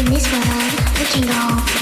in this world we can go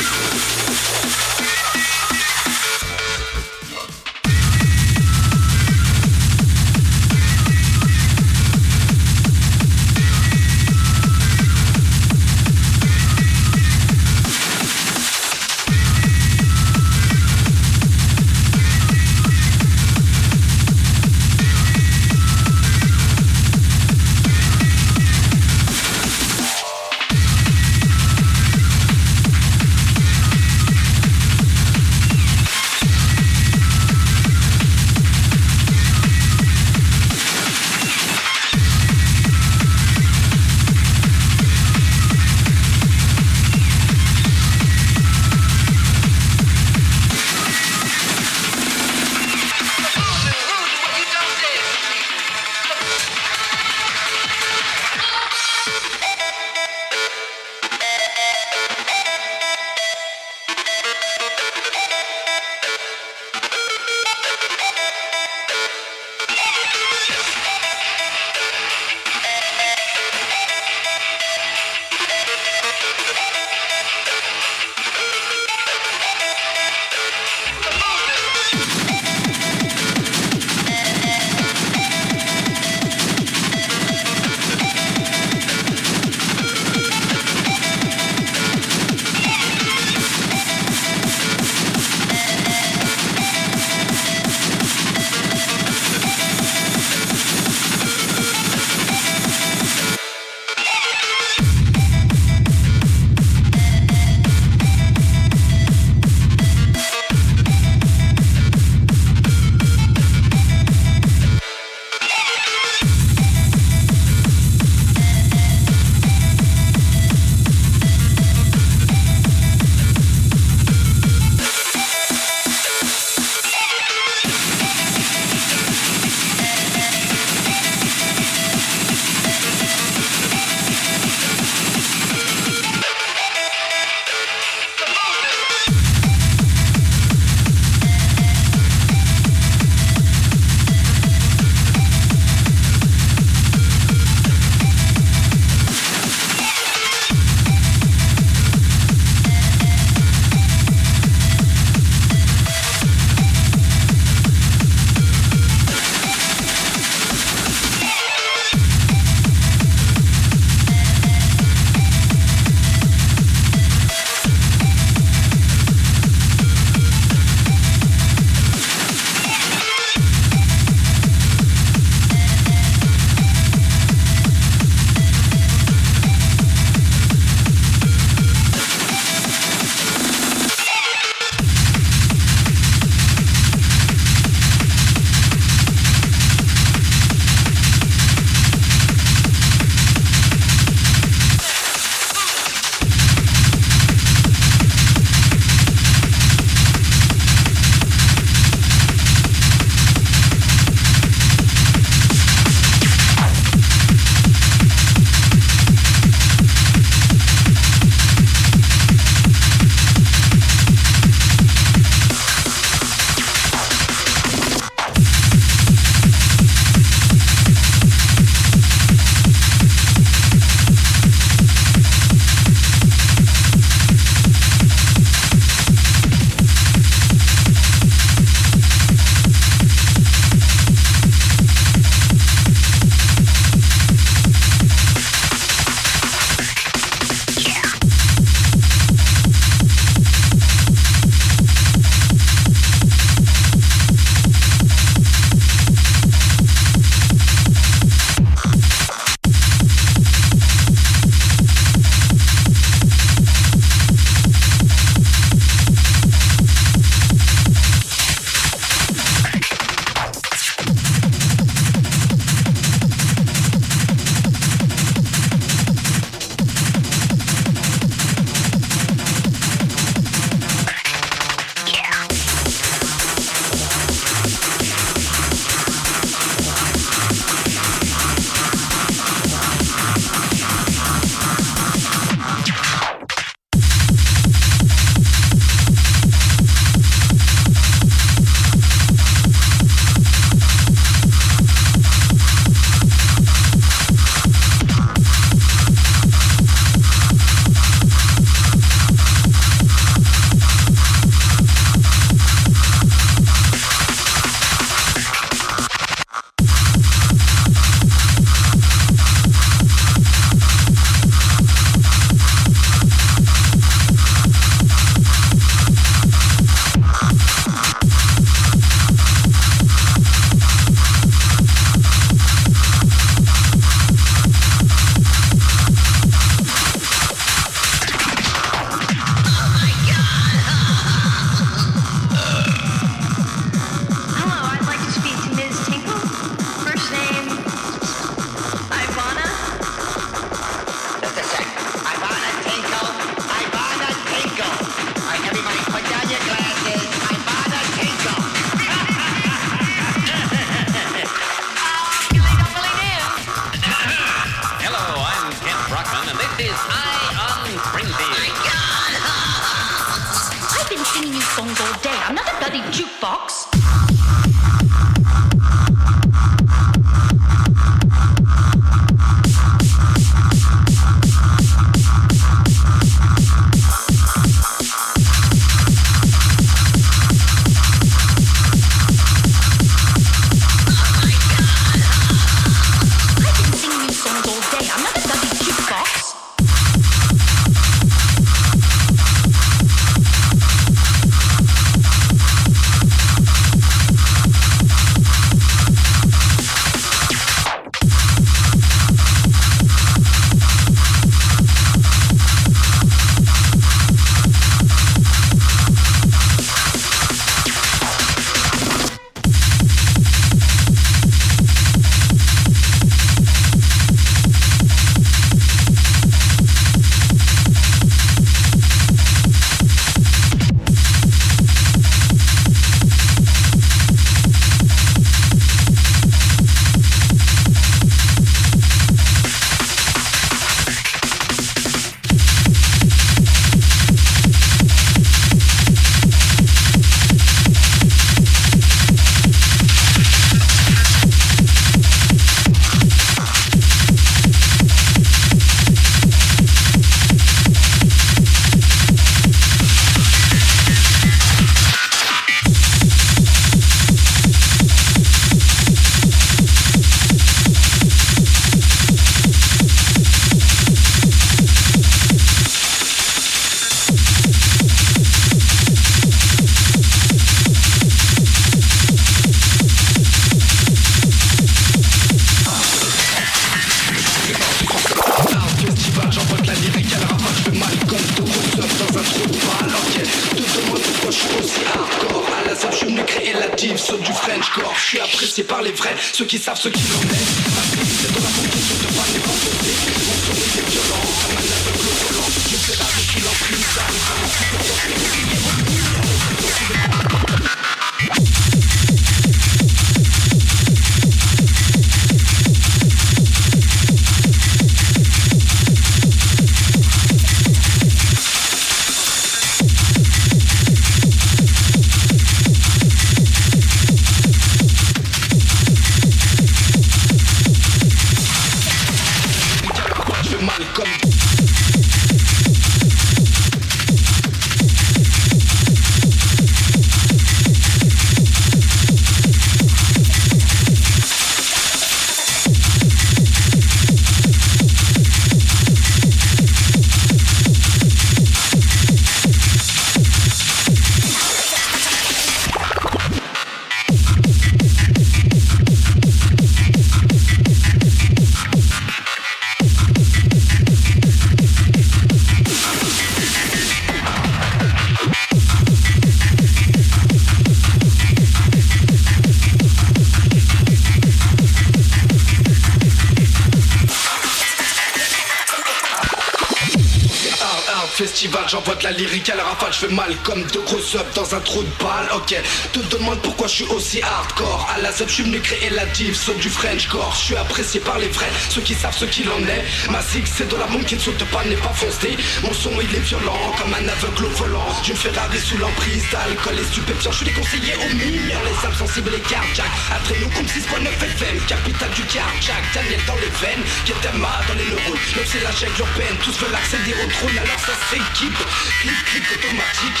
lyrique à la rafale, je mal comme de gros subs dans un trou de balle, ok Te demande pourquoi je suis aussi hardcore. À la zep, je suis venu créer la div, sauf du Frenchcore Je suis apprécié par les vrais, ceux qui savent ce qu'il en est. Ma zig c'est de la bombe qui ne saute pas, n'est pas foncé. Mon son il est violent, comme un aveugle au volant. D'une Ferrari sous l'emprise d'alcool et stupéfiant Je suis déconseillé aux mineurs, les âmes sensibles et cardiaques. Après nous comme 6.9 FM, capitale du cardiaque. Daniel dans les veines, Ketema dans les neurones. Même c'est la chèque urbaine, tous veulent accéder au trône Alors ça s'équipe, clic clic automatique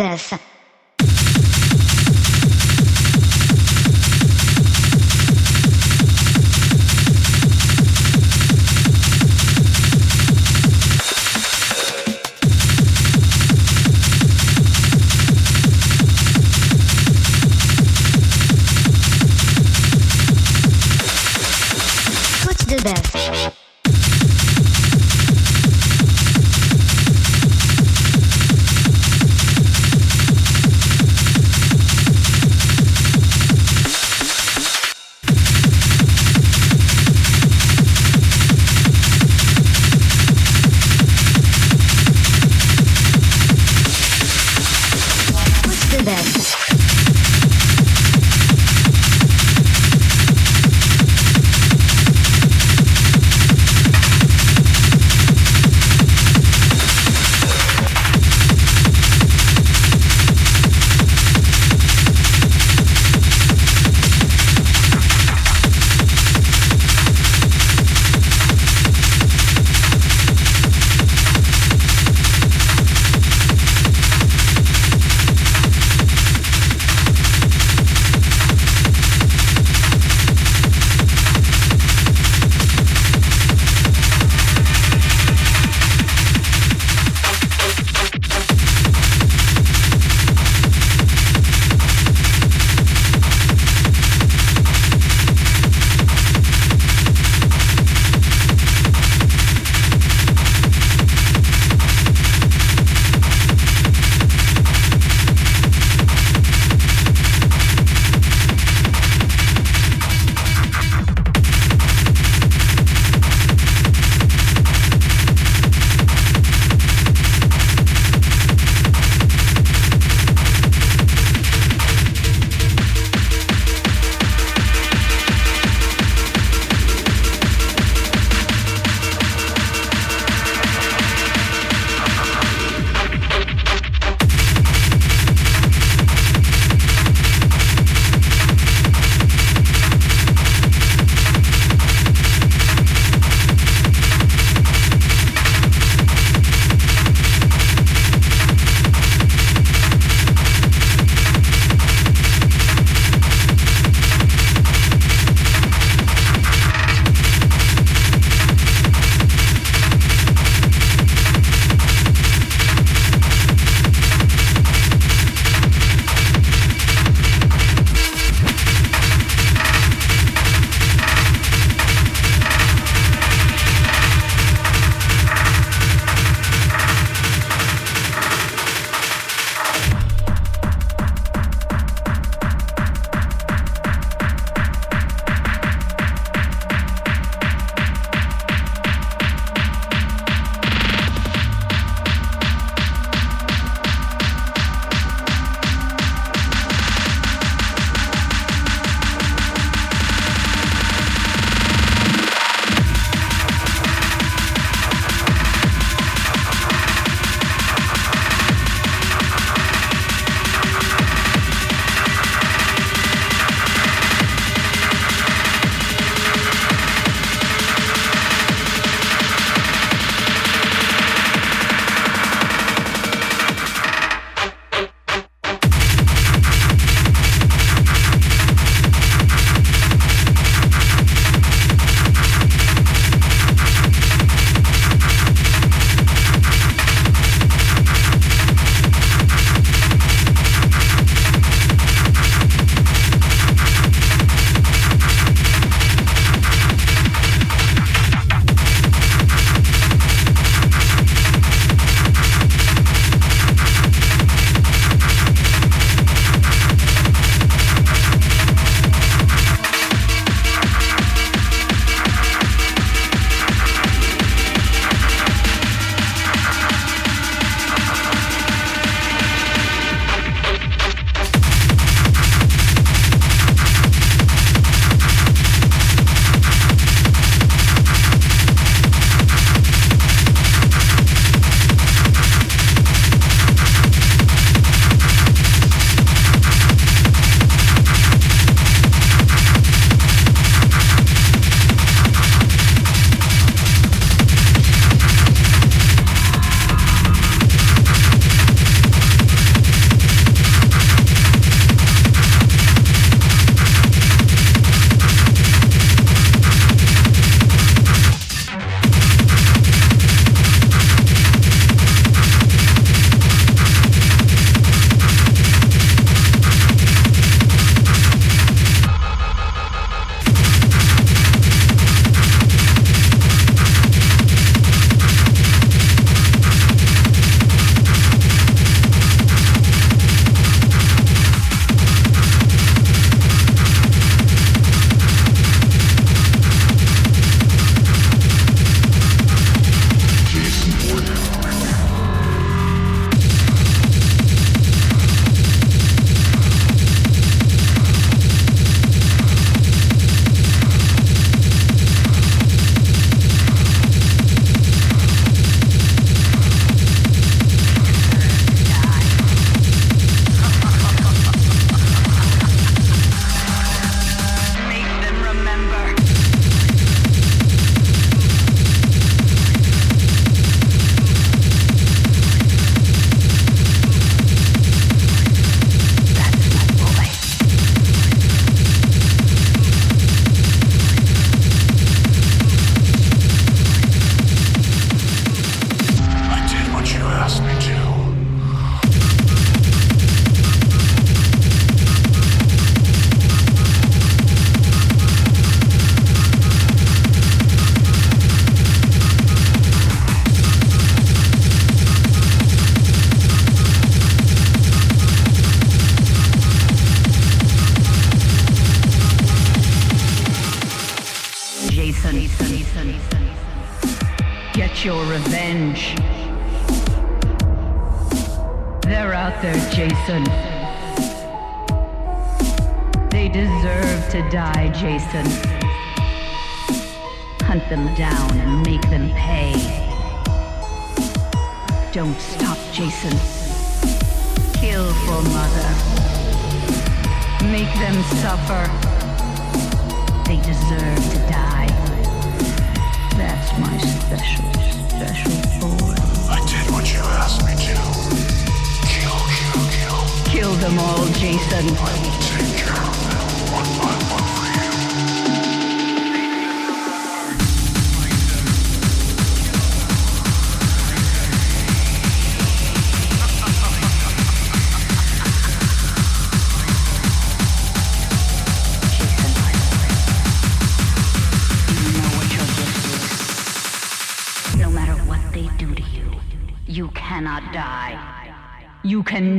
dança.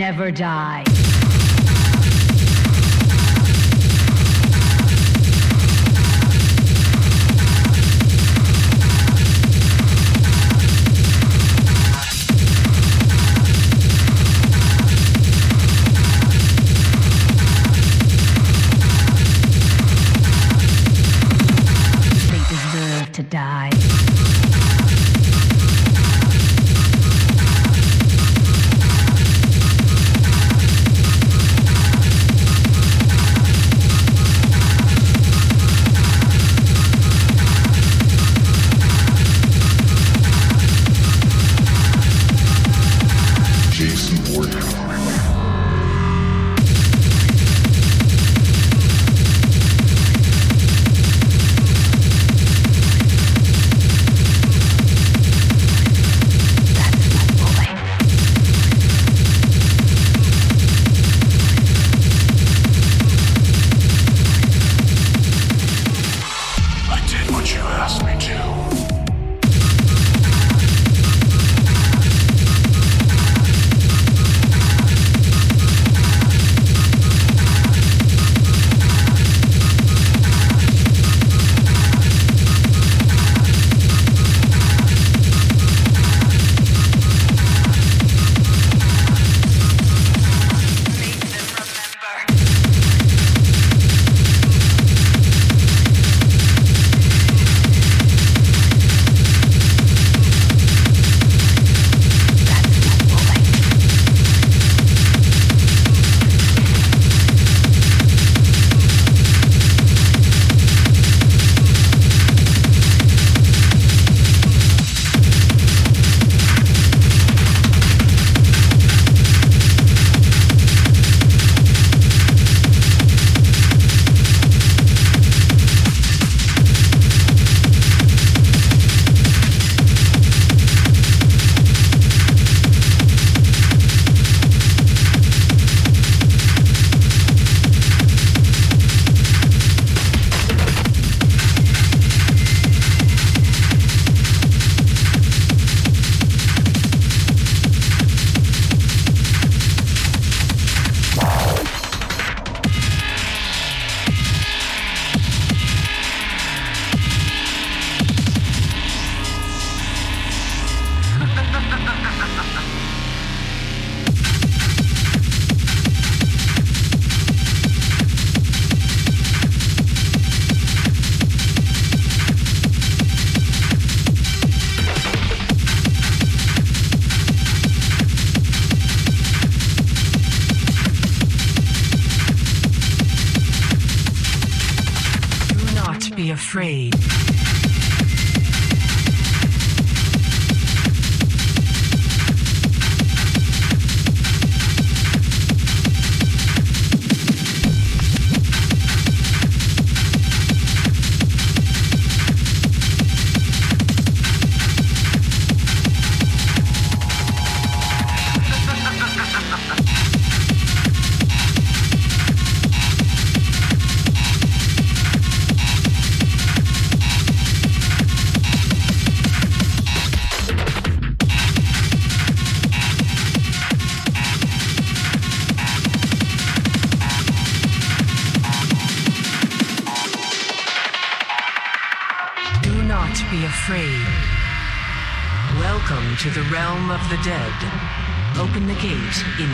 Never die. They deserve to die.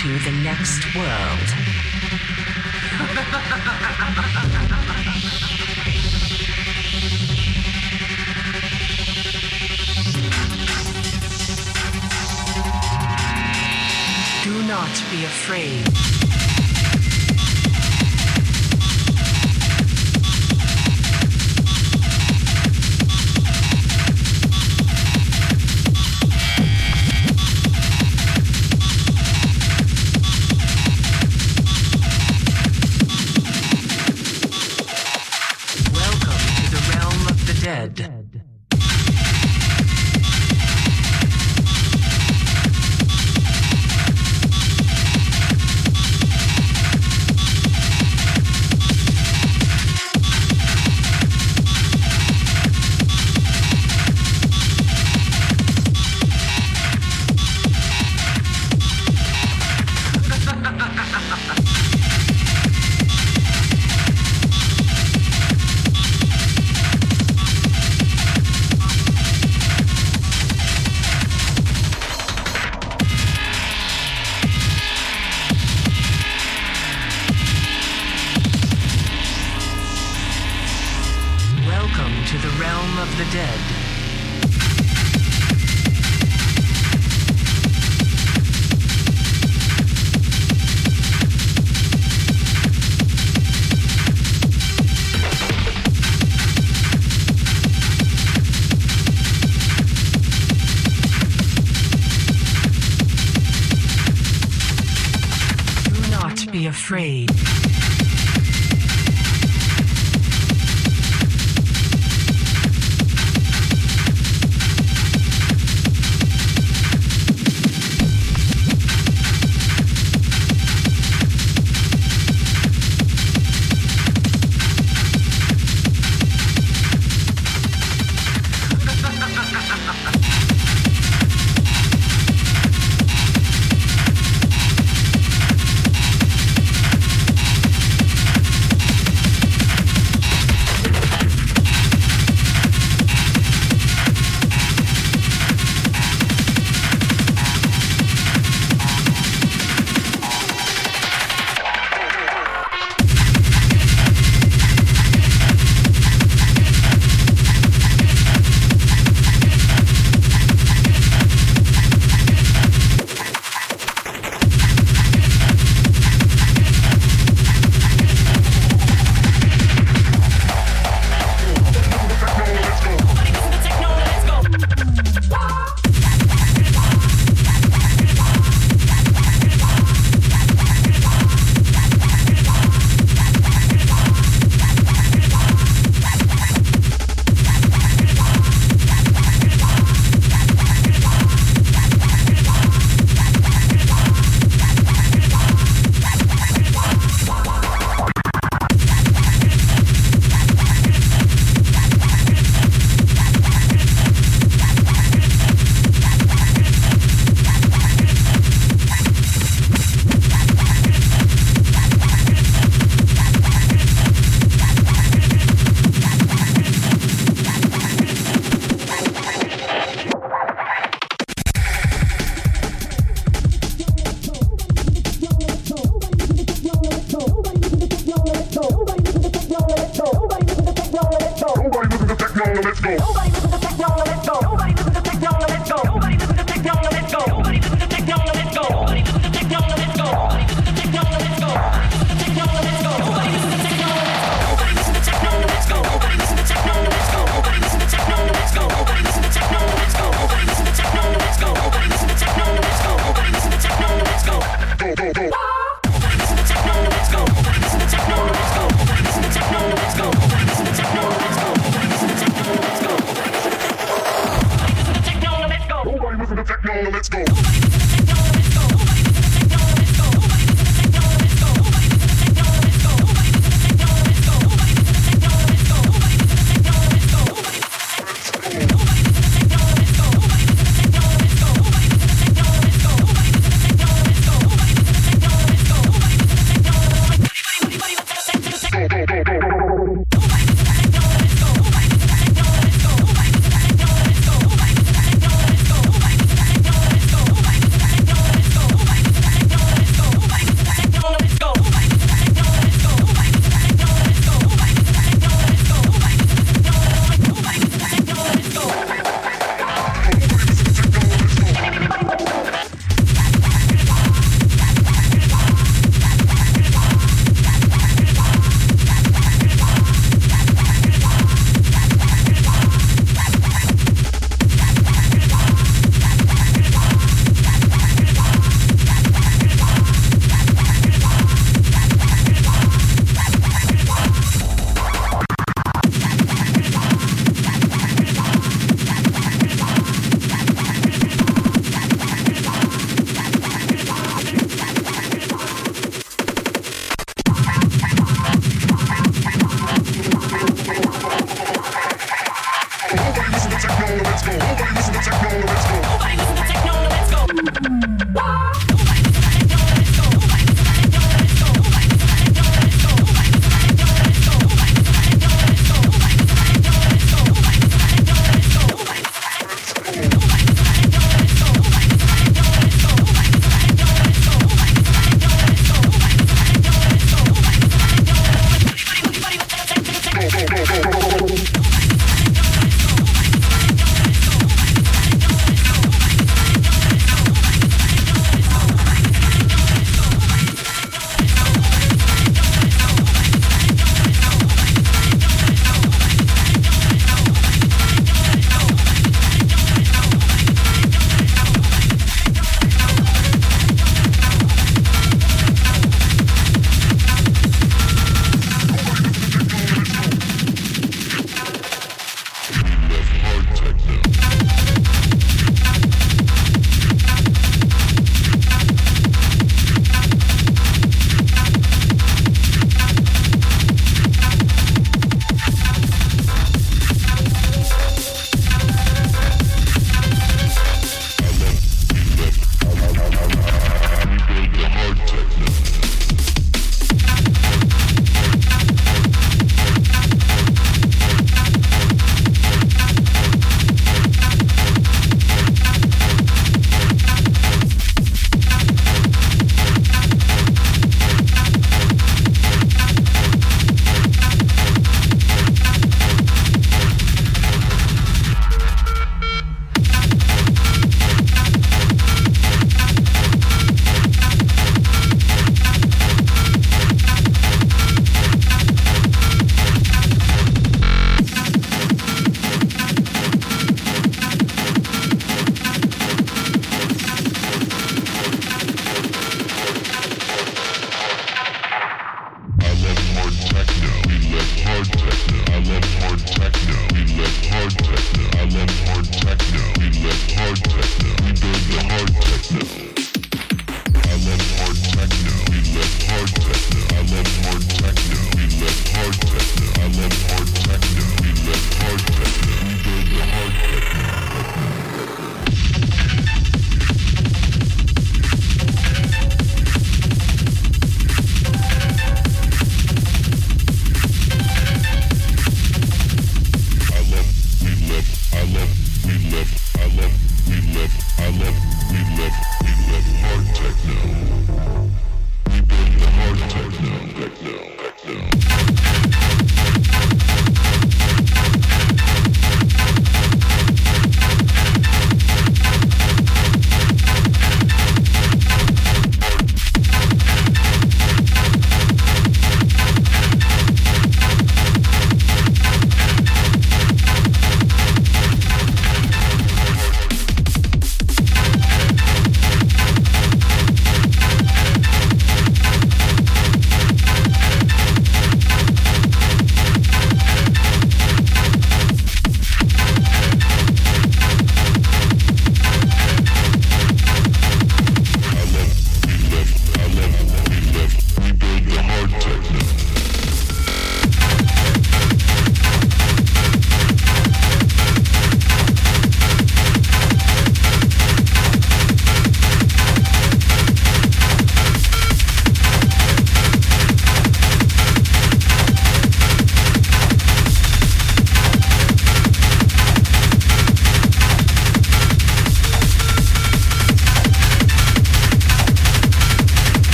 Into the next world.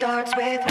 starts with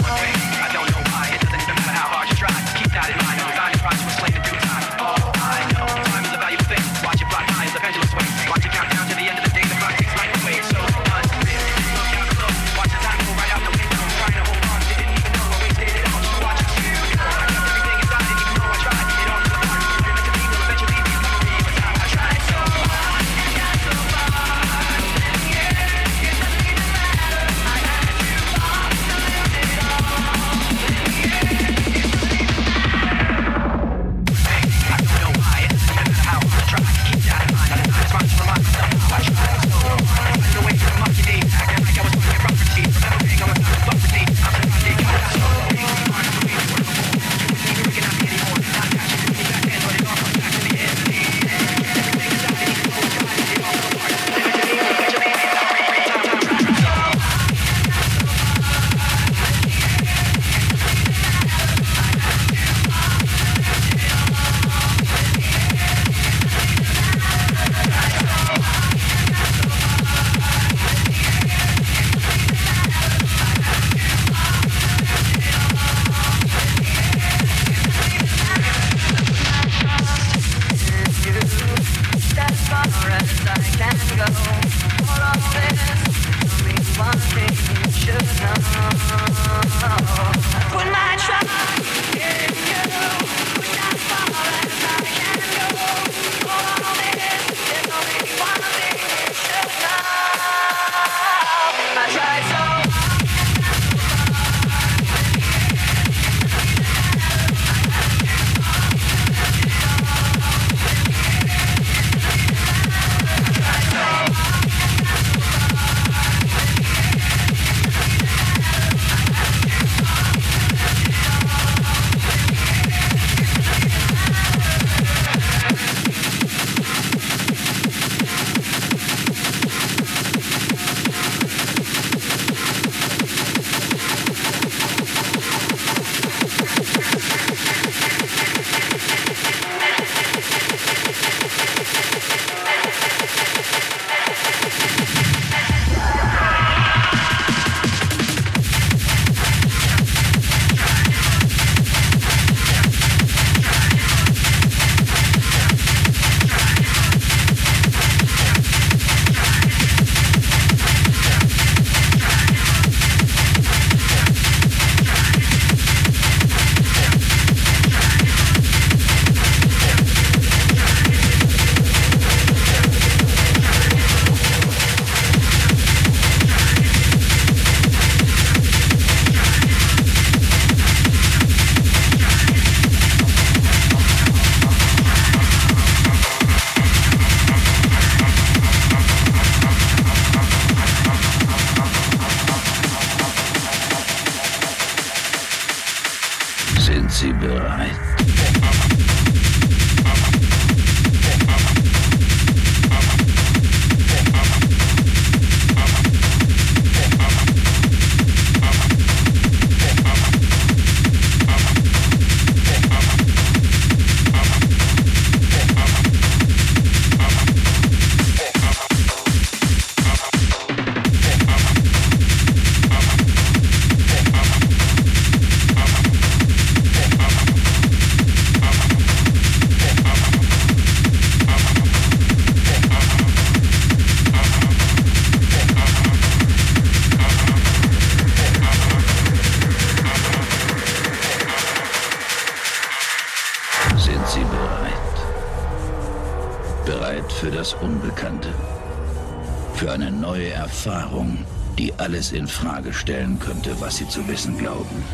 in Frage stellen könnte, was Sie zu wissen glauben.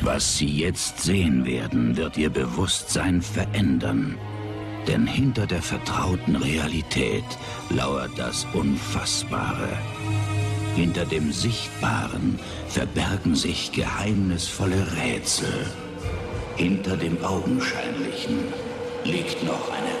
Was Sie jetzt sehen werden, wird Ihr Bewusstsein verändern. Denn hinter der vertrauten Realität lauert das Unfassbare. Hinter dem Sichtbaren verbergen sich geheimnisvolle Rätsel. Hinter dem Augenscheinlichen liegt noch eine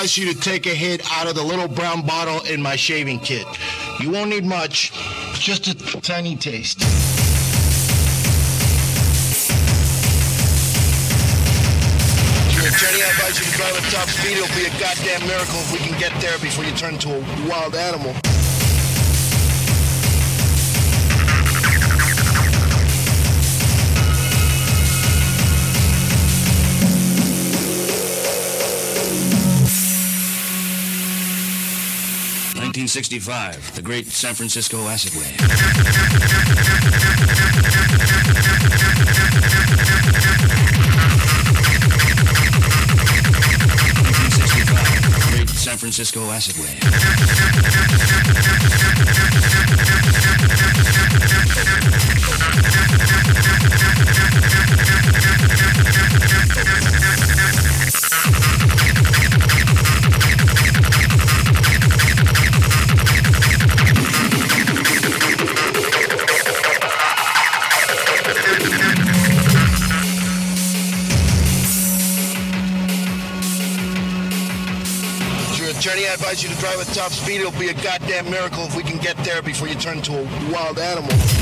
advise you to take a hit out of the little brown bottle in my shaving kit. You won't need much, just a tiny taste. Attorney, I advise you to drive at top speed. It'll be a goddamn miracle if we can get there before you turn into a wild animal. Nineteen sixty-five, the great San Francisco acid great San Francisco acid rain. At top speed. It'll be a goddamn miracle if we can get there before you turn into a wild animal.